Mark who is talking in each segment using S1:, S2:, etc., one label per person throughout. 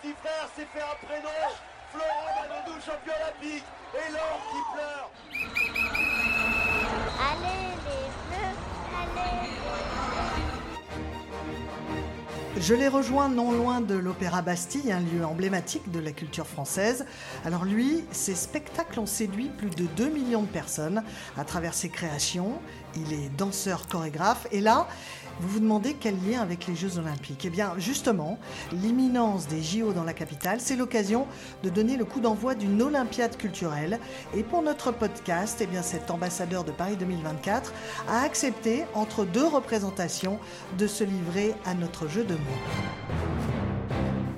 S1: Petit frère s'est fait un prénom. Florent Manodou, champion olympique. Et l'or qui pleure.
S2: Allez les bleus, allez
S3: Je les rejoins non loin de l'Opéra Bastille, un lieu emblématique de la culture française. Alors lui, ses spectacles ont séduit plus de 2 millions de personnes à travers ses créations. Il est danseur, chorégraphe et là, vous vous demandez quel lien avec les Jeux Olympiques Eh bien, justement, l'imminence des JO dans la capitale, c'est l'occasion de donner le coup d'envoi d'une Olympiade culturelle. Et pour notre podcast, eh cet ambassadeur de Paris 2024 a accepté, entre deux représentations, de se livrer à notre jeu de mots.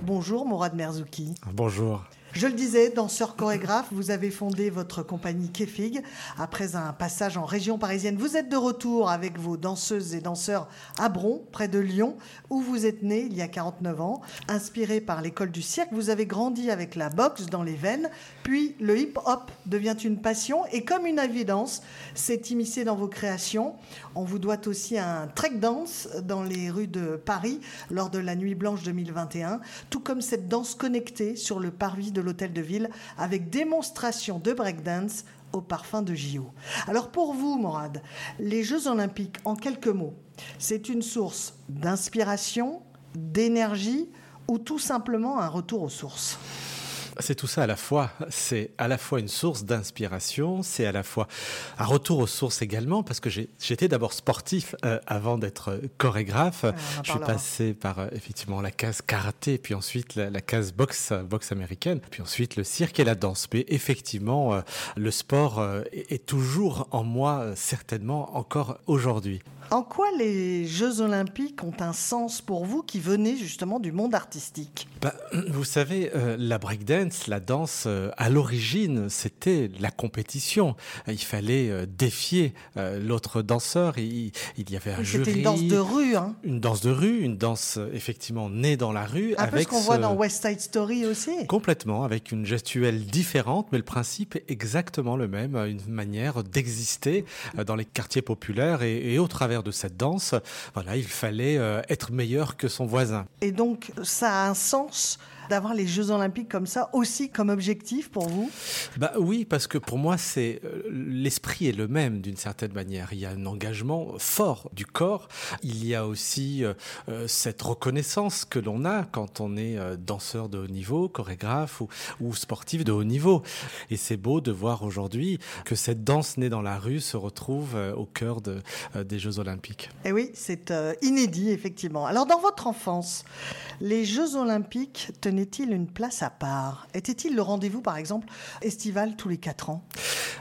S3: Bonjour Mourad Merzouki.
S4: Bonjour.
S3: Je le disais, danseur chorégraphe, vous avez fondé votre compagnie Kefig après un passage en région parisienne. Vous êtes de retour avec vos danseuses et danseurs à Bron, près de Lyon, où vous êtes né il y a 49 ans. Inspiré par l'école du cirque, vous avez grandi avec la boxe dans les veines, puis le hip-hop devient une passion et comme une évidence, s'est immiscé dans vos créations. On vous doit aussi un trek dance dans les rues de Paris lors de la Nuit Blanche 2021, tout comme cette danse connectée sur le parvis de l'hôtel de ville avec démonstration de breakdance au parfum de JO. Alors pour vous, Morad, les Jeux olympiques, en quelques mots, c'est une source d'inspiration, d'énergie ou tout simplement un retour aux sources?
S4: C'est tout ça à la fois. C'est à la fois une source d'inspiration, c'est à la fois un retour aux sources également, parce que j'étais d'abord sportif euh, avant d'être chorégraphe. Je suis passé par euh, effectivement la case karaté, puis ensuite la, case boxe, boxe américaine, puis ensuite le cirque et la danse. Mais effectivement, euh, le sport est toujours en moi, certainement encore aujourd'hui.
S3: En quoi les Jeux olympiques ont un sens pour vous qui venez justement du monde artistique?
S4: Bah, Vous savez, euh, la breakdance, la danse, euh, à l'origine, c'était la compétition. Il fallait euh, défier l'autre danseur. Il, il, y avait un jury.
S3: C'était une danse de rue. Hein.
S4: Une danse de rue, une danse effectivement née dans la rue.
S3: Un
S4: avec peu
S3: ce qu'on voit dans West Side Story aussi.
S4: Complètement, avec une gestuelle différente, mais le principe est exactement le même. Une manière d'exister dans les quartiers populaires et, et au travers de cette danse, voilà, il fallait euh, être meilleur que son voisin.
S3: Et donc, ça a un sens d'avoir les Jeux Olympiques comme ça aussi comme objectif pour vous?
S4: Bah oui, parce que pour moi, c'est euh, l'esprit est le même d'une certaine manière. Il y a un engagement fort du corps. Il y a aussi euh, euh, cette reconnaissance que l'on a quand on est danseur de haut niveau, chorégraphe ou, ou sportif de haut niveau. Et c'est beau de voir aujourd'hui que cette danse née dans la rue se retrouve au cœur de, des Jeux Olympiques.
S3: Et eh oui, c'est inédit effectivement. Alors dans votre enfance, les Jeux Olympiques tenaient-ils une place à part? Était-il le rendez-vous, par exemple, estival tous les quatre ans?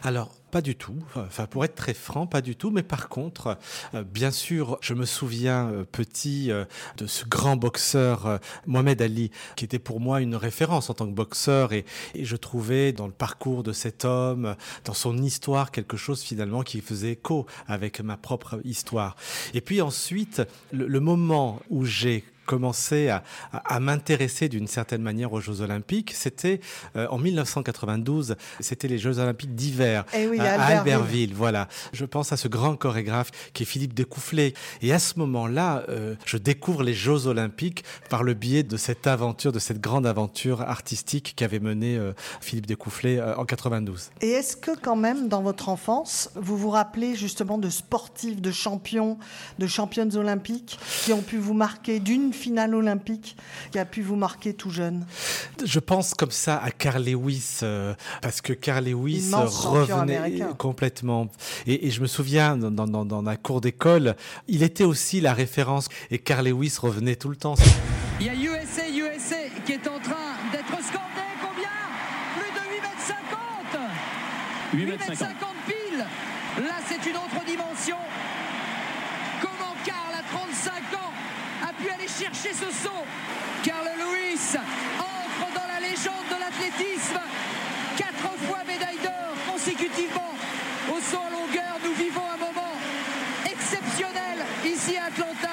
S4: Alors, pas du tout. Enfin, pour être très franc, pas du tout. Mais par contre, euh, bien sûr, je me souviens euh, petit euh, de ce grand boxeur Mohamed Ali, qui était pour moi une référence en tant que boxeur, et, je trouvais dans le parcours de cet homme, dans son histoire, quelque chose finalement qui faisait écho avec ma propre histoire. Et puis ensuite, le moment où j'ai commencé à, m'intéresser d'une certaine manière aux Jeux Olympiques, c'était euh, en 1992, c'était les Jeux Olympiques d'hiver
S3: eh
S4: à, Albertville. Voilà, je pense à ce grand chorégraphe qui est Philippe Découfflé. Et à ce moment-là, euh, je découvre les Jeux Olympiques par le biais de cette aventure, de cette grande aventure artistique qu'avait menée euh, Philippe Découfflé en 92.
S3: Et est-ce que quand même, dans votre enfance, vous vous rappelez justement de sportifs, de champions, de championnes olympiques qui ont pu vous marquer d'une finale olympique qui a pu vous marquer tout jeune
S4: Je pense comme ça à Carl Lewis, euh, parce que Carl Lewis revenait complètement. Et, je me souviens, dans, dans, la cour d'école, il était aussi la référence, et Carl Lewis revenait tout le temps.
S5: Il y a USA, USA qui est en train d'être scandé, combien? Plus de 8 mètres 50 8 mètres 50 pile Là, c'est une autre dimension. Comment Karl, à 35 ans, aller chercher ce saut Carl Lewis entre dans la légende de l'athlétisme. Quatre fois médaille d'or consécutivement au saut en longueur. Nous vivons un moment exceptionnel ici à Atlanta.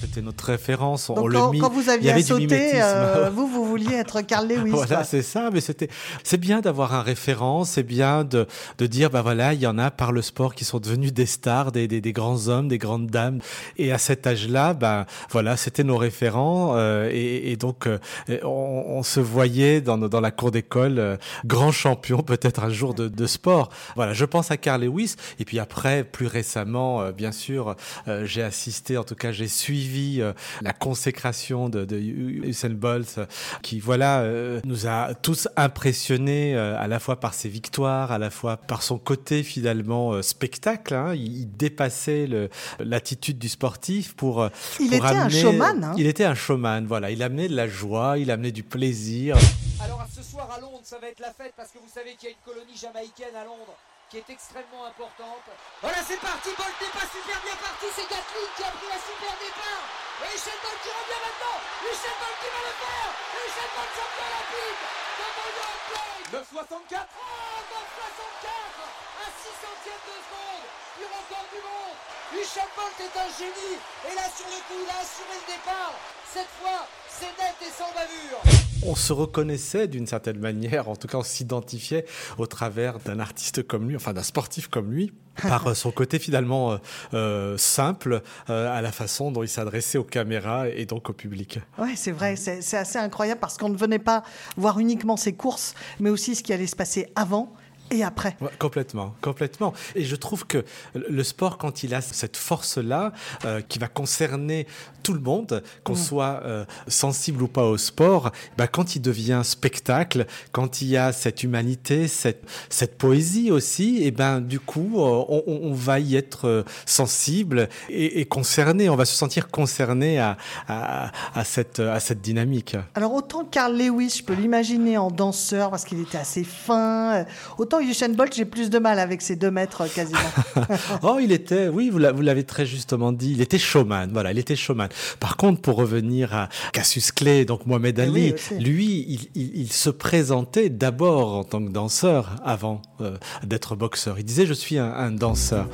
S4: C'était notre référence. On
S3: Donc
S4: le
S3: quand,
S4: mit-
S3: quand vous
S4: il y
S3: aviez
S4: du mimétisme.
S3: euh, vous, vous vouliez être Carl Lewis.
S4: Voilà, c'est ça, mais c'était, c'est bien d'avoir un référent, c'est bien de, de dire, bah voilà, il y en a par le sport qui sont devenus des stars, des, des, des grands hommes, des grandes dames. Et à cet âge-là, bah voilà, c'était nos référents, euh, et, et donc euh, on, on se voyait dans, dans la cour d'école, euh, grand champion peut-être un jour de, de sport. Voilà, je pense à Carl Lewis, et puis après, plus récemment, euh, bien sûr, euh, j'ai assisté, en tout cas, j'ai suivi euh, la consécration de, de Usain Bolt, qui voilà euh, nous a tous impressionnés euh, à la fois par ses victoires, à la fois par son côté finalement euh, spectacle. hein. Il, il dépassait l'attitude du sportif pour. euh,
S3: Il
S4: pour
S3: était un showman, hein.
S4: Il était un showman. Voilà, il amenait de la joie, il amenait du plaisir.
S6: Alors ce soir à Londres, ça va être la fête parce que vous savez qu'il y a une colonie jamaïcaine à Londres qui est extrêmement importante. Voilà, c'est parti, Bolt n'est pas super bien parti, c'est Gatlin qui a pris un super départ. Et Usain Bolt qui revient maintenant. Usain Bolt qui va le faire. Usain Bolt champion olympique. de Blade.
S1: 9,64
S6: Oh, 9,64 à 6 centièmes de seconde. Plus record du monde. Usain Bolt est un génie. Et là, sur le coup, il a assuré le départ. Cette fois, c'est net et sans bavure.
S4: on se reconnaissait d'une certaine manière, en tout cas on s'identifiait au travers d'un artiste comme lui, enfin d'un sportif comme lui, par euh, son côté finalement euh, euh, simple, euh, à la façon dont il s'adressait aux caméras et donc au public.
S3: Ouais, c'est vrai, c'est c'est assez incroyable parce qu'on ne venait pas voir uniquement ses courses, mais aussi ce qui allait se passer avant et après.
S4: Ouais, complètement, complètement. Et je trouve que le sport, quand il a cette force-là, euh, qui va concerner tout le monde, qu'on soit euh, sensible ou pas au sport, bah, quand il devient spectacle, quand il y a cette humanité, cette, cette poésie aussi, et ben du coup, euh, on, va y être euh, sensible et, et concerné. On va se sentir concerné à, à, à cette, à cette dynamique.
S3: Alors autant Carl Lewis, je peux l'imaginer en danseur parce qu'il était assez fin, autant Usain Bolt, j'ai plus de mal avec ses deux mètres quasiment.
S4: Oh, il était, oui, vous l'avez très justement dit, il était showman. Voilà, il était showman. Par contre, pour revenir à Cassius Clay, donc Mohamed
S3: Eh oui,
S4: Ali, lui, il, il- il se présentait d'abord en tant que danseur avant euh, d'être boxeur. Il disait, je suis un, un danseur.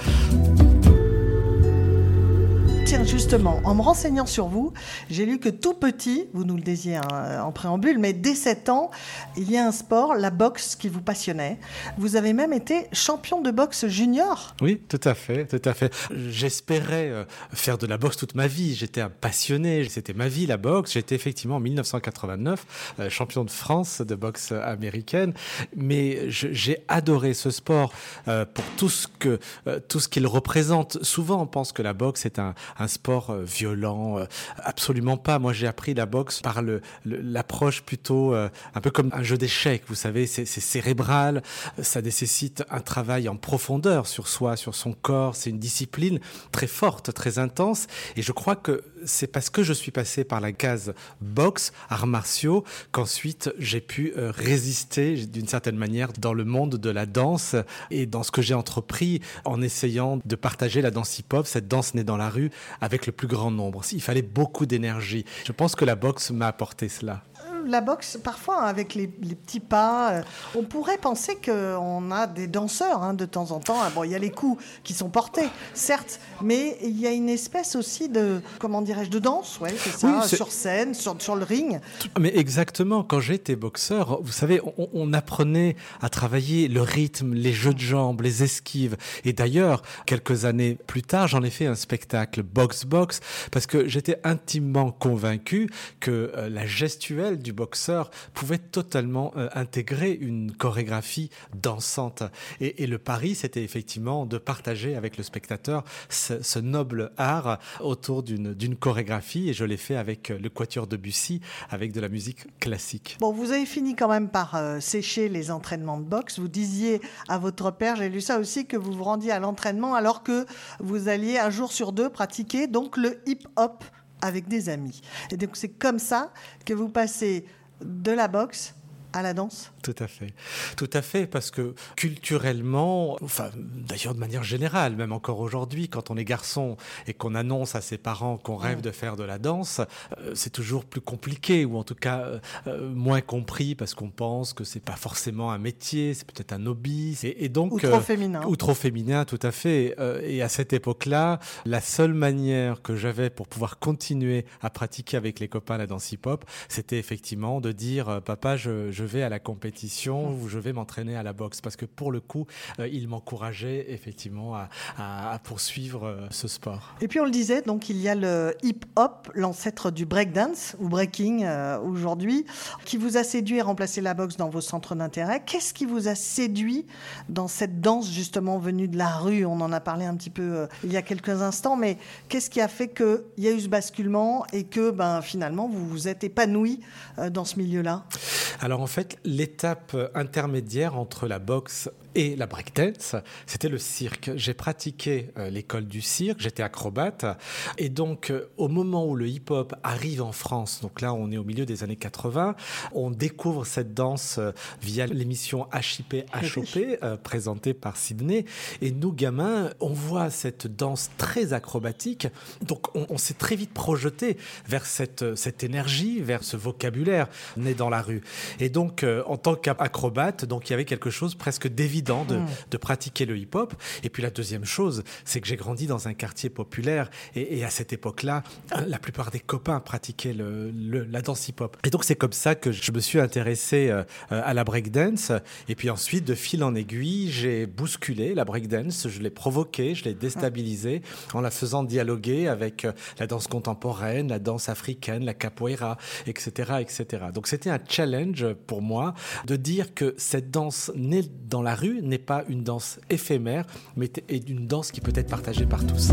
S3: Tiens, justement, en me renseignant sur vous, j'ai lu que tout petit, vous nous le disiez hein, en préambule, mais dès 7 ans, il y a un sport, la boxe, qui vous passionnait. Vous avez même été champion de boxe junior.
S4: Oui, tout à fait, tout à fait. J'espérais euh, faire de la boxe toute ma vie. J'étais un passionné. C'était ma vie, la boxe. J'étais effectivement en 1989 euh, champion de France de boxe américaine. Mais j'ai adoré ce sport euh, pour tout ce que tout ce qu'il représente. Souvent, on pense que la boxe est un, un sport euh, violent. Euh, absolument pas. Moi, j'ai appris la boxe par le l'approche plutôt euh, un peu comme un jeu d'échecs. Vous savez, c'est cérébral. Ça nécessite un travail en profondeur sur soi, sur son corps. C'est une discipline très forte, très intense. Et je crois que c'est parce que je suis passé par la case boxe, arts martiaux, qu'ensuite j'ai pu euh, résister d'une certaine manière dans le monde de la danse et dans ce que j'ai entrepris en essayant de partager la danse hip-hop, cette danse née dans la rue, avec le plus grand nombre. Il fallait beaucoup d'énergie. Je pense que la boxe m'a apporté cela.
S3: La boxe, parfois, avec les, les petits pas, euh, on pourrait penser qu'on a des danseurs hein, de temps en temps. Ah, Bon, il y a les coups qui sont portés, certes, mais il y a une espèce aussi de, comment dirais-je, de danse, ouais, c'est ça,
S4: Oui,
S3: sur scène, sur, sur le ring.
S4: Mais exactement, quand j'étais boxeur, vous savez, on, on apprenait à travailler le rythme, les jeux de jambes, les esquives. Et d'ailleurs, quelques années plus tard, j'en ai fait un spectacle box-box parce que j'étais intimement convaincu que euh, la gestuelle du boxeur pouvait totalement euh, intégrer une chorégraphie dansante. Et, le pari, c'était effectivement de partager avec le spectateur ce, noble art autour d'une d'une chorégraphie. Et je l'ai fait avec euh, le quatuor de Bussy, avec de la musique classique.
S3: Bon, vous avez fini quand même par euh, sécher les entraînements de boxe. Vous disiez à votre père, j'ai lu ça aussi, que vous vous rendiez à l'entraînement alors que vous alliez un jour sur deux pratiquer donc le hip-hop avec des amis. Et donc c'est comme ça que vous passez de la boxe à la danse?
S4: Tout à fait. Tout à fait, parce que culturellement, enfin, d'ailleurs de manière générale, même encore aujourd'hui, quand on est garçon et qu'on annonce à ses parents qu'on rêve de faire de la danse, euh, c'est toujours plus compliqué, ou en tout cas euh, euh, moins compris, parce qu'on pense que c'est pas forcément un métier, c'est peut-être un hobby. Et, donc,
S3: ou trop féminin.
S4: Ou trop féminin, tout à fait. et à cette époque-là, la seule manière que j'avais pour pouvoir continuer à pratiquer avec les copains la danse hip-hop, c'était effectivement de dire, papa, je, je vais à la compétition ou je vais m'entraîner à la boxe. Parce que pour le coup, euh, il m'encourageait effectivement à, à, poursuivre euh, ce sport.
S3: Et puis on le disait, donc il y a le hip-hop, l'ancêtre du breakdance ou breaking euh, aujourd'hui, qui vous a séduit et remplacé la boxe dans vos centres d'intérêt. Qu'est-ce qui vous a séduit dans cette danse justement venue de la rue? On en a parlé un petit peu il y a quelques instants, mais qu'est-ce qui a fait qu'il y a eu ce basculement et que ben, finalement vous vous êtes épanoui dans ce milieu-là?
S4: Alors en fait, l'étape intermédiaire entre la boxe et la breakdance, c'était le cirque. J'ai pratiqué euh, l'école du cirque, j'étais acrobate. Et donc, euh, au moment où le hip-hop arrive en France, donc là, on est au milieu des années 80, on découvre cette danse euh, via l'émission HIP HOP, présentée par Sydney. Et nous, gamins, on voit cette danse très acrobatique. Donc, on, on s'est très vite projeté vers cette, cette énergie, vers ce vocabulaire né dans la rue. Et donc, en tant qu'acrobate, donc il y avait quelque chose presque d'évident Mm. de, pratiquer le hip-hop. Et puis la deuxième chose, c'est que j'ai grandi dans un quartier populaire et, à cette époque-là, la plupart des copains pratiquaient le, la danse hip-hop. Et donc c'est comme ça que je me suis intéressé euh, à la breakdance. Et puis ensuite, de fil en aiguille, j'ai bousculé la breakdance, je l'ai provoquée, je l'ai déstabilisée en la faisant dialoguer avec euh, la danse contemporaine, la danse africaine, la capoeira, etc. etc. Donc c'était un challenge pour moi de dire que cette danse née dans la rue n'est pas une danse éphémère, mais est une danse qui peut être partagée par tous.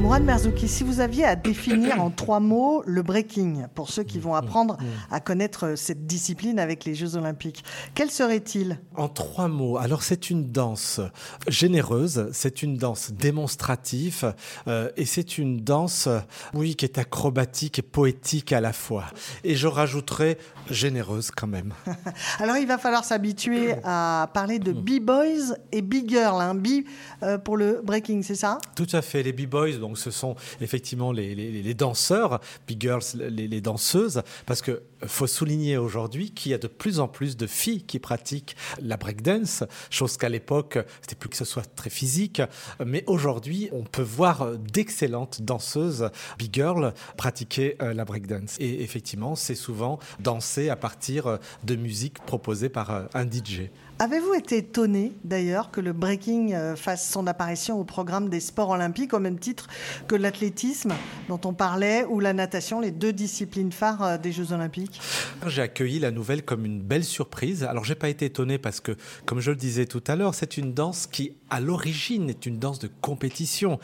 S3: Mourad Merzouki, si vous aviez à définir en trois mots le breaking, pour ceux qui vont apprendre à connaître cette discipline avec les Jeux Olympiques, quel serait-il?
S4: En trois mots, alors c'est une danse généreuse, c'est une danse démonstrative euh, et c'est une danse, oui, qui est acrobatique et poétique à la fois. Et je rajouterais généreuse quand même.
S3: alors il va falloir s'habituer à parler de mm. b-boys et b-girls, un b euh, pour le breaking, c'est ça?
S4: Tout à fait, les b-boys, donc ce sont effectivement les, danseurs, big girls, les, danseuses, parce que faut souligner aujourd'hui qu'il y a de plus en plus de filles qui pratiquent la breakdance, chose qu'à l'époque, c'était plus que ce soit très physique, mais aujourd'hui, on peut voir d'excellentes danseuses, big girls, pratiquer euh, la breakdance. Et effectivement, c'est souvent danser à partir de musique proposée par euh, un DJ.
S3: Avez-vous été étonné d'ailleurs que le breaking euh, fasse son apparition au programme des sports olympiques au même titre que l'athlétisme dont on parlait ou la natation, les deux disciplines phares euh, des Jeux olympiques?
S4: J'ai accueilli la nouvelle comme une belle surprise. Alors j'ai pas été étonné parce que, comme je le disais tout à l'heure, c'est une danse qui à l'origine est une danse de compétition.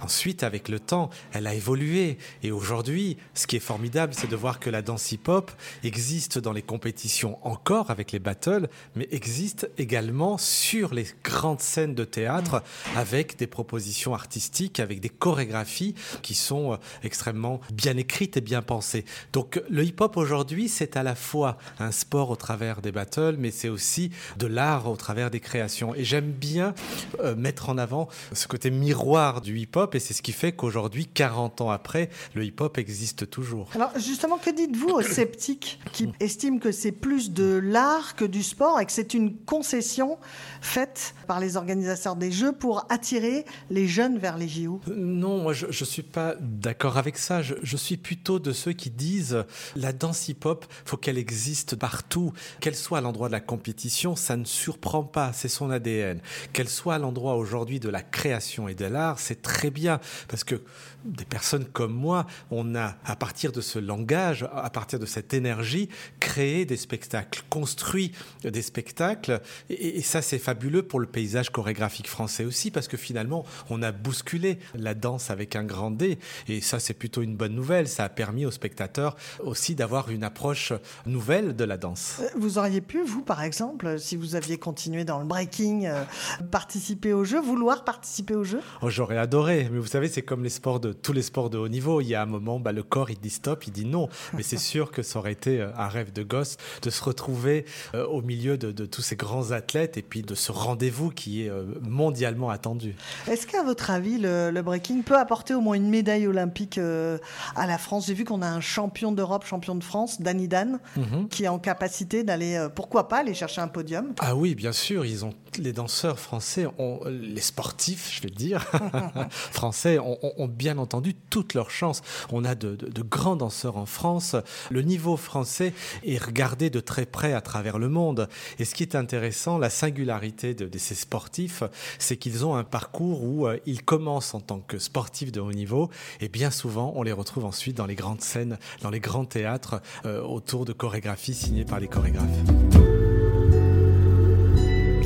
S4: Ensuite, avec le temps, elle a évolué et aujourd'hui, ce qui est formidable, c'est de voir que la danse hip-hop existe dans les compétitions encore avec les battles, mais existe également sur les grandes scènes de théâtre avec des propositions artistiques, avec des chorégraphies qui sont euh, extrêmement bien écrites et bien pensées. Donc le hip-hop aujourd'hui, c'est à la fois un sport au travers des battles, mais c'est aussi de l'art au travers des créations. Et j'aime bien euh, mettre en avant ce côté miroir du hip-hop, et c'est ce qui fait qu'aujourd'hui, 40 ans après, le hip-hop existe toujours.
S3: Alors justement, que dites-vous aux sceptiques qui estiment que c'est plus de l'art que du sport et que c'est une concession faite par les organisateurs des Jeux pour attirer les jeunes vers les JO
S4: Non, moi je ne suis pas d'accord avec ça. Je, je, suis plutôt de ceux qui disent la danse hip-hop, faut qu'elle existe partout. Qu'elle soit à l'endroit de la compétition, ça ne surprend pas, c'est son ADN. Qu'elle soit à l'endroit aujourd'hui de la création et de l'art, c'est très bien. Parce que des personnes comme moi, on a, à partir de ce langage, à partir de cette énergie, créé des spectacles, construit des spectacles et, ça, c'est fabuleux pour le paysage chorégraphique français aussi, parce que finalement, on a bousculé la danse avec un grand D. Et ça, c'est plutôt une bonne nouvelle. Ça a permis aux spectateurs aussi d'avoir une approche nouvelle de la danse.
S3: Euh, vous auriez pu, vous, par exemple, si vous aviez continué dans le breaking, euh, participer au jeu, vouloir participer au jeu?
S4: Oh, J'aurais adoré. Mais vous savez, c'est comme les sports de tous les sports de haut niveau. Il y a un moment, bah, le corps, il dit stop, il dit non. Mais c'est sûr que ça aurait été euh, un rêve de gosse de se retrouver au milieu de, de, tous ces grands athlètes et puis de ce rendez-vous qui est mondialement attendu.
S3: Est-ce qu'à votre avis, le, le, breaking peut apporter au moins une médaille olympique à la France? J'ai vu qu'on a un champion d'Europe, champion de France, Danny Dan, mhm. qui est en capacité d'aller, pourquoi pas, aller chercher un podium
S4: Ah oui, bien sûr. Ils ont les danseurs français, ont, les sportifs, je vais dire, français, ont, ont, bien entendu toute leur chance. On a de, de, de, grands danseurs en France. Le niveau français est regardé de très près à travers le monde. Et ce qui est intéressant, la singularité de, ces sportifs, c'est qu'ils ont un parcours où euh, ils commencent en tant que sportifs de haut niveau et bien souvent, on les retrouve ensuite dans les grandes scènes, dans les grands théâtres, euh, autour de chorégraphies signées par les chorégraphes.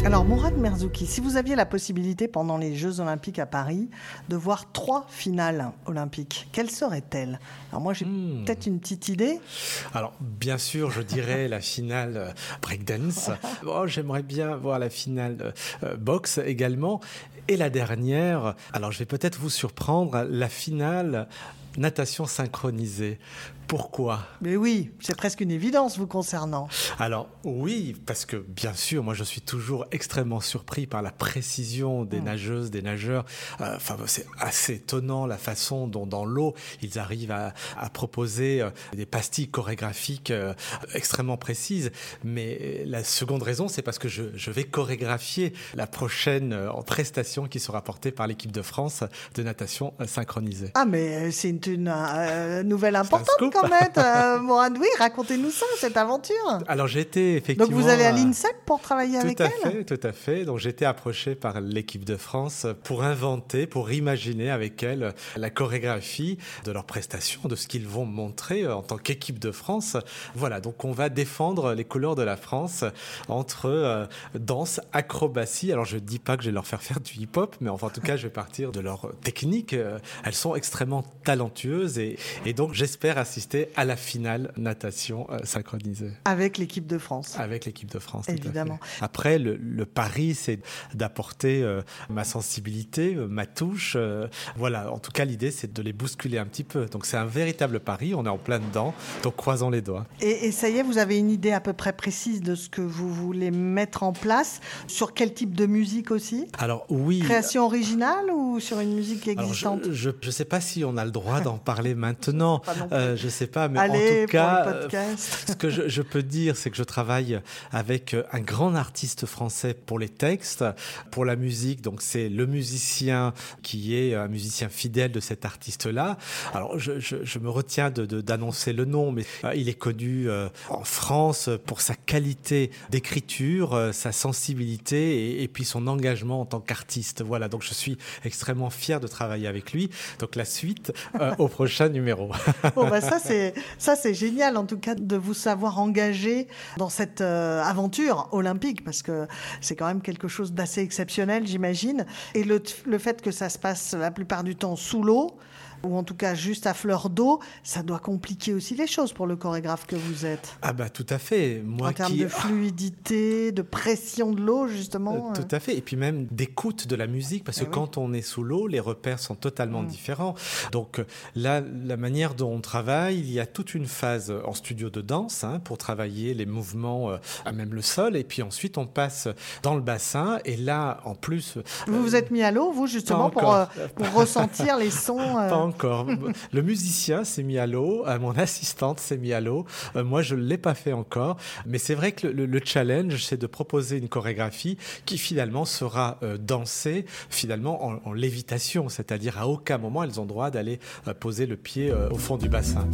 S3: Alors, Mourad Merzouki, si vous aviez la possibilité pendant les Jeux Olympiques à Paris de voir trois finales olympiques, quelles seraient-elles? Alors, moi, j'ai hmm. peut-être une petite idée.
S4: Alors, bien sûr, je dirais la finale euh, breakdance. Oh, J'aimerais bien voir la finale euh, boxe également. Et la dernière, alors je vais peut-être vous surprendre, la finale natation synchronisée. Pourquoi?
S3: Mais oui, c'est presque une évidence vous concernant.
S4: Alors oui, parce que bien sûr, moi je suis toujours extrêmement surpris par la précision des mmh. nageuses, des nageurs. Euh, enfin, c'est assez étonnant la façon dont dans l'eau ils arrivent à, à proposer euh, des pastilles chorégraphiques euh, extrêmement précises. Mais la seconde raison, c'est parce que je, je, vais chorégraphier la prochaine prestation qui sera portée par l'équipe de France de natation synchronisée.
S3: Ah mais c'est une, une nouvelle importante quand même, euh, Oui, racontez-nous ça, cette aventure.
S4: Alors j'étais effectivement.
S3: Donc vous allez à l'INSEP pour travailler avec
S4: elle
S3: Tout
S4: à fait, tout à fait. Donc j'étais approché par l'équipe de France pour inventer, pour imaginer avec elle la chorégraphie de leurs prestations, de ce qu'ils vont montrer en tant qu'équipe de France. Voilà, donc on va défendre les couleurs de la France entre euh, danse, acrobatie. Alors je dis pas que je vais leur faire faire du hip-hop, mais enfin en tout cas je vais partir de leur technique. Elles sont extrêmement talentueuses et, et donc j'espère assister à la finale natation euh, synchronisée.
S3: Avec l'équipe de France.
S4: Avec l'équipe de France,
S3: évidemment.
S4: Après, le, le pari, c'est d'apporter euh, ma sensibilité, euh, ma touche. voilà, en tout cas, l'idée, c'est de les bousculer un petit peu. Donc, c'est un véritable pari. On est en plein dedans. Donc, croisons les doigts.
S3: Et, et, ça y est, vous avez une idée à peu près précise de ce que vous voulez mettre en place? Sur quel type de musique aussi?
S4: Alors, oui.
S3: Création originale ou sur une musique existante?
S4: Alors, Je ne sais pas si on a le droit d'en parler maintenant. Je sais pas, mais
S3: en
S4: tout cas, ce que je, je, peux dire, c'est que je travaille avec euh, un grand artiste français pour les textes, pour la musique. Donc c'est le musicien qui est un musicien fidèle de cet artiste-là. Alors je, je, je, me retiens d'annoncer de, de, le nom, mais euh, il est connu euh, en France pour sa qualité d'écriture, sa sensibilité et, et, puis son engagement en tant qu'artiste. Voilà, donc je suis extrêmement fier de travailler avec lui. Donc la suite au prochain numéro.
S3: bon, bah, ça, c'est, ça, c'est génial, en tout cas, de vous savoir engagé dans cette euh, aventure olympique, parce que c'est quand même quelque chose d'assez exceptionnel, j'imagine. Et le, le fait que ça se passe la plupart du temps sous l'eau, ou en tout cas juste à fleur d'eau, ça doit compliquer aussi les choses pour le chorégraphe que vous êtes.
S4: Ah bah tout à fait.
S3: Moi en termes de fluidité, de pression de l'eau justement.
S4: Euh, tout à fait. Et puis même d'écoute de la musique, parce que ah quand on est sous l'eau, les repères sont totalement mmh. différents. Donc là, la manière dont on travaille, il y a toute une phase en studio de danse hein, pour travailler les mouvements euh, à même le sol, et puis ensuite on passe dans le bassin. Et là, en plus,
S3: vous euh, vous êtes mis à l'eau, vous justement pour, euh, pour ressentir les sons.
S4: Pas encore. le musicien s'est mis à l'eau, euh, mon assistante s'est mis à l'eau. Euh, moi, je ne l'ai pas fait encore. Mais c'est vrai que le, le challenge, c'est de proposer une chorégraphie qui finalement sera euh, dansée finalement en, en lévitation, c'est-à-dire à aucun moment elles ont droit d'aller poser le pied au fond du bassin.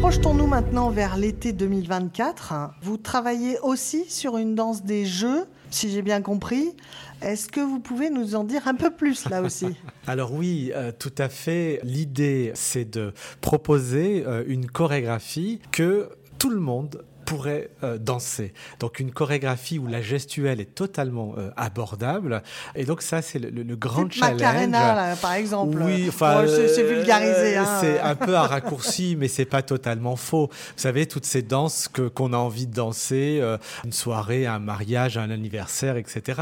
S3: Projetons-nous maintenant vers l'été 2024. Vous travaillez aussi sur une danse des jeux, si j'ai bien compris. Est-ce que vous pouvez nous en dire un peu plus là aussi?
S4: Alors oui, euh, tout à fait. L'idée, c'est de proposer euh, une chorégraphie que tout le monde pourrait euh, danser. Donc une chorégraphie où la gestuelle est totalement euh, abordable. Et donc ça, c'est le, le grand
S3: Type
S4: challenge.
S3: Macarena, là, par exemple.
S4: Oui, enfin,
S3: Bon, c'est c'est
S4: euh,
S3: vulgarisé. hein.
S4: C'est un peu un raccourci, mais c'est pas totalement faux. Vous savez, toutes ces danses que qu'on a envie de danser, euh, une soirée, un mariage, un anniversaire, etc.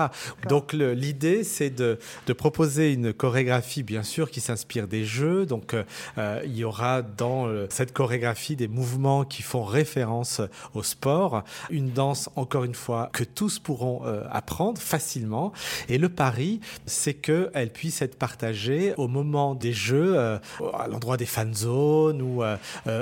S4: Donc le- l'idée, c'est de, de proposer une chorégraphie, bien sûr, qui s'inspire des jeux. Donc il y aura dans cette chorégraphie des mouvements qui font référence au sport, une danse, encore une fois, que tous pourront euh, apprendre facilement. Et le pari, c'est qu'elle puisse être partagée au moment des jeux, euh, à l'endroit des fan zones ou euh,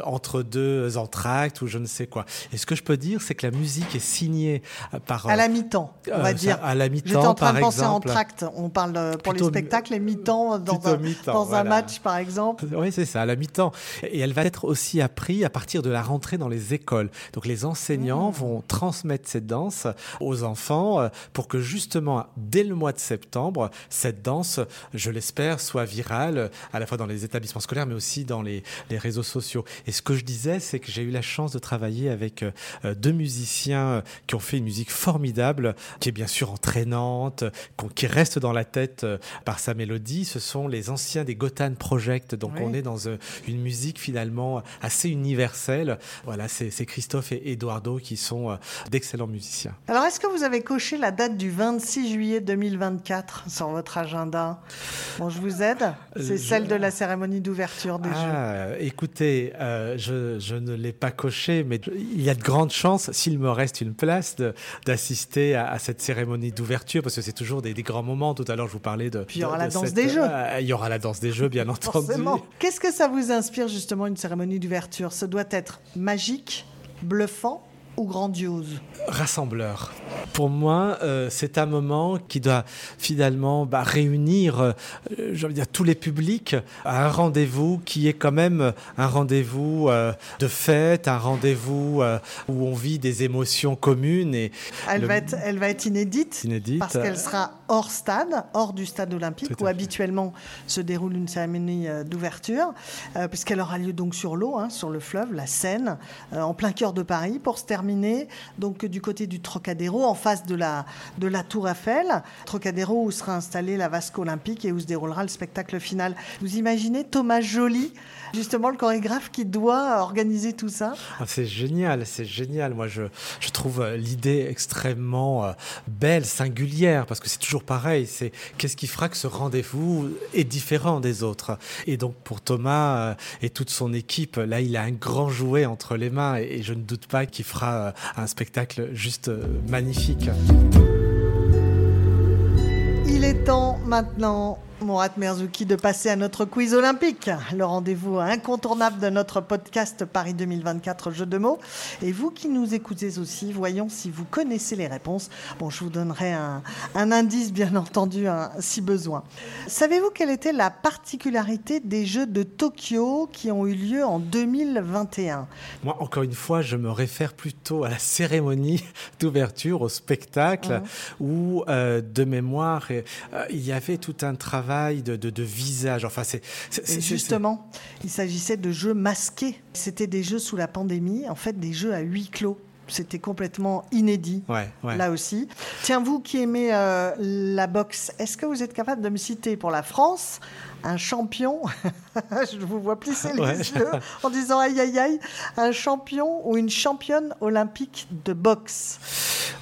S4: entre deux entractes ou je ne sais quoi. Et ce que je peux dire, c'est que la musique est signée par...
S3: À la mi-temps, on va dire.
S4: À la
S3: J'étais
S4: mi-temps,
S3: en train
S4: par
S3: de penser en
S4: exemple.
S3: tract. On parle pour
S4: Plutôt
S3: les spectacles, les mi-temps dans, un, dans un match, par exemple.
S4: Oui, c'est ça, à la mi-temps. Et elle va être aussi apprise à partir de la rentrée dans les écoles. Donc les enseignants
S3: Mmh.
S4: vont transmettre cette danse aux enfants euh, pour que justement, dès le mois de septembre, cette danse, je l'espère, soit virale, euh, à la fois dans les établissements scolaires, mais aussi dans les, les réseaux sociaux. Et ce que je disais, c'est que j'ai eu la chance de travailler avec euh, deux musiciens qui ont fait une musique formidable, qui est bien sûr entraînante, qui reste dans la tête par sa mélodie. Ce sont les anciens des Gotan Project. Donc
S3: Oui.
S4: on est dans une musique finalement assez universelle. Voilà, c'est Christophe et Eduardo qui sont euh, d'excellents musiciens.
S3: Alors, est-ce que vous avez coché la date du 26 juillet 2024 sur votre agenda Bon, je vous aide? C'est
S4: Euh,
S3: celle
S4: je-
S3: de la cérémonie d'ouverture des Jeux.
S4: Ah, écoutez, euh, je, je ne l'ai pas coché, mais il y a de grandes chances, s'il me reste une place, d'assister à, à cette cérémonie d'ouverture, parce que c'est toujours des, des grands moments. Tout à l'heure, je vous parlais de.
S3: Puis il y aura
S4: de-
S3: la
S4: de
S3: danse
S4: cette-
S3: des Jeux.
S4: Il y aura la danse des Jeux, bien entendu.
S3: Qu'est-ce que ça vous inspire justement une cérémonie d'ouverture? Ce doit être magique, bluffant ou grandiose?
S4: Rassembleur. Pour moi, euh, c'est un moment qui doit finalement bah, réunir, euh, je veux dire, tous les publics à un rendez-vous qui est quand même un rendez-vous euh, de fête, un rendez-vous euh, où on vit des émotions communes et
S3: elle
S4: le-
S3: va, être, elle va être inédite
S4: inédites.
S3: parce qu'elle sera hors stade, hors du stade olympique où habituellement se déroule une cérémonie euh, d'ouverture, euh, puisqu'elle aura lieu donc sur l'eau, hein, sur le fleuve, la Seine, euh, en plein cœur de Paris, pour se terminer donc du côté du Trocadéro, en face de la, de la Tour Eiffel. Trocadéro où sera installée la vasque olympique et où se déroulera le spectacle final. Vous imaginez Thomas Joly, justement le chorégraphe qui doit organiser tout ça
S4: Ah, c'est génial, c'est génial. Moi, je, je trouve euh, l'idée extrêmement euh, belle, singulière, parce que c'est toujours pareil. C'est qu'est-ce qui fera que ce rendez-vous est différent des autres. Et donc, pour Thomas euh, et toute son équipe, là, il a un grand jouet entre les mains, et, et je ne doute pas qu'il fera euh, un spectacle juste magnifique.
S3: Il est temps maintenant, Mourad Merzouki, de passer à notre quiz olympique, le rendez-vous incontournable de notre podcast Paris 2024 Jeux de mots. Et vous qui nous écoutez aussi, voyons si vous connaissez les réponses. Bon, je vous donnerai un, un indice, bien entendu, hein, si besoin. Savez-vous quelle était la particularité des Jeux de Tokyo qui ont eu lieu en 2021
S4: Moi, encore une fois, je me réfère plutôt à la cérémonie d'ouverture, au spectacle, où, euh, de mémoire, euh, il y avait tout un travail de, de, de visage. Enfin, c'est-
S3: justement, il s'agissait de jeux masqués. C'était des jeux sous la pandémie, en fait des jeux à huis clos. C'était complètement inédit.
S4: Ouais, ouais.
S3: Là aussi. Tiens, vous qui aimez euh, la boxe, est-ce que vous êtes capable de me citer pour la France un champion Je vous vois plisser les
S4: Ouais.
S3: yeux en disant aïe aïe aïe, un champion ou une championne olympique de boxe.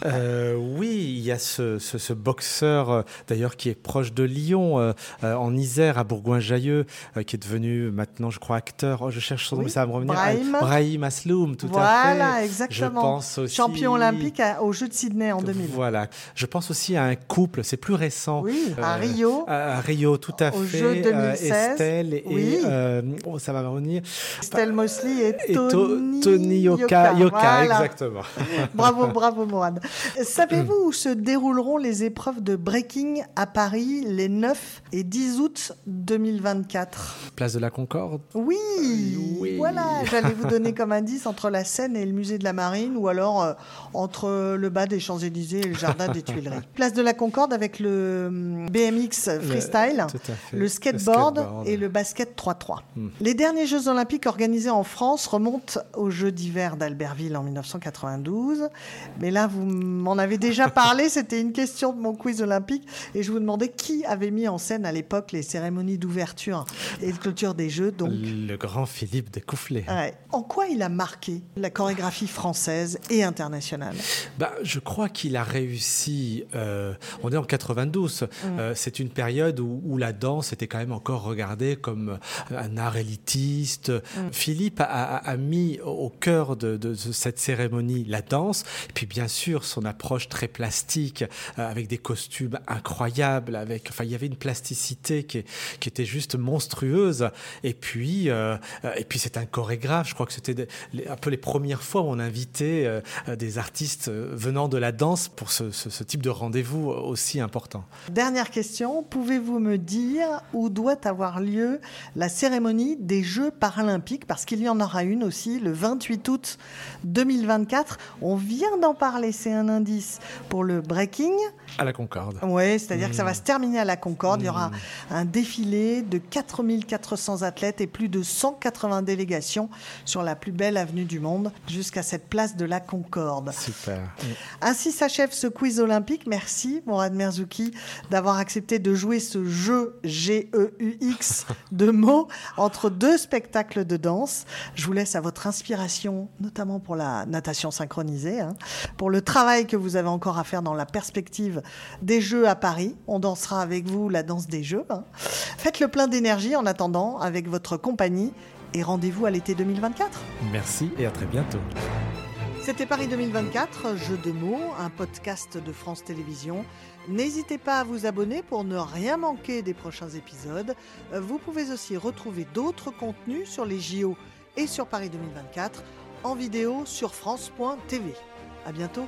S4: Euh, oui, il y a ce, ce, ce boxeur, euh, d'ailleurs, qui est proche de Lyon, euh, en Isère, à Bourgoin-Jallieu, euh, qui est devenu maintenant, je crois, acteur. Oh, je cherche son nom,
S3: Oui,
S4: ça va me revenir.
S3: Brahim.
S4: Ah, Brahim Asloum, tout
S3: voilà,
S4: à fait.
S3: exactement.
S4: Je pense aussi...
S3: Champion olympique à- aux Jeux de Sydney en 2000.
S4: Voilà. Je pense aussi à un couple, c'est plus récent.
S3: Oui, à Rio.
S4: À, à Rio, tout à
S3: Aux
S4: fait.
S3: Jeux
S4: euh,
S3: 2016.
S4: Estelle et.
S3: Oui.
S4: euh, oh, ça va revenir.
S3: Stella Mosley et
S4: Et To-
S3: Tony,
S4: Yoka, Yoka,
S3: Voilà.
S4: exactement.
S3: Bravo, bravo Mourad. Savez-vous où se dérouleront les épreuves de breaking à Paris les 9 et 10 août 2024
S4: Place de la Concorde.
S3: Oui,
S4: Oui.
S3: voilà, j'allais vous donner comme indice entre la Seine et le musée de la Marine ou alors euh, entre le bas des Champs-Élysées et le jardin des Tuileries. Place de la Concorde avec le hum, BMX freestyle, le skateboard et le basket 3-3.
S4: Hmm.
S3: Les derniers Jeux olympiques organisés en France remontent aux Jeux d'hiver d'Albertville en 1992. Mais là, vous m'en avez déjà parlé, c'était une question de mon quiz olympique. Et je vous demandais qui avait mis en scène à l'époque les cérémonies d'ouverture et de clôture des Jeux. Donc,
S4: Le grand Philippe Découfflé.
S3: ouais. en quoi il a marqué la chorégraphie française et internationale
S4: Bah, je crois qu'il a réussi. euh, on est en 92. euh, c'est une période où, où la danse était quand même encore regardée comme un art élitiste. Philippe a, a- a mis au cœur de, de cette cérémonie la danse. Et puis bien sûr son approche très plastique, euh, avec des costumes incroyables. Avec, enfin, il y avait une plasticité qui, qui était juste monstrueuse. Et puis, et puis c'est un chorégraphe. Je crois que c'était un peu les premières fois où on invitait euh, euh, des artistes euh, venant de la danse pour ce, ce- ce type de rendez-vous aussi important.
S3: Dernière question, pouvez-vous me dire où doit avoir lieu la cérémonie des Jeux paralympiques? Parce qu'il y en aura une aussi le 28 août 2024. On vient d'en parler, c'est un indice pour le breaking.
S4: À la Concorde.
S3: Oui, c'est-à-dire que ça va se terminer à la Concorde. Il y aura un défilé de 4400 athlètes et plus de 180 délégations sur la plus belle avenue du monde jusqu'à cette place de la Concorde.
S4: Super.
S3: Ainsi s'achève ce quiz olympique. Merci, Mourad Merzouki, d'avoir accepté de jouer ce jeu G-E-U-X de mots entre deux spectacles de danse. Je vous laisse à votre inspiration, notamment pour la natation synchronisée, hein, pour le travail que vous avez encore à faire dans la perspective des Jeux à Paris. On dansera avec vous la danse des Jeux. hein. Faites le plein d'énergie en attendant avec votre compagnie et rendez-vous à l'été 2024.
S4: Merci et à très bientôt.
S3: C'était Paris 2024, Jeu de mots, un podcast de France Télévisions. N'hésitez pas à vous abonner pour ne rien manquer des prochains épisodes. Euh, Vous pouvez aussi retrouver d'autres contenus sur les JO et sur Paris 2024 en vidéo sur France.tv. À bientôt.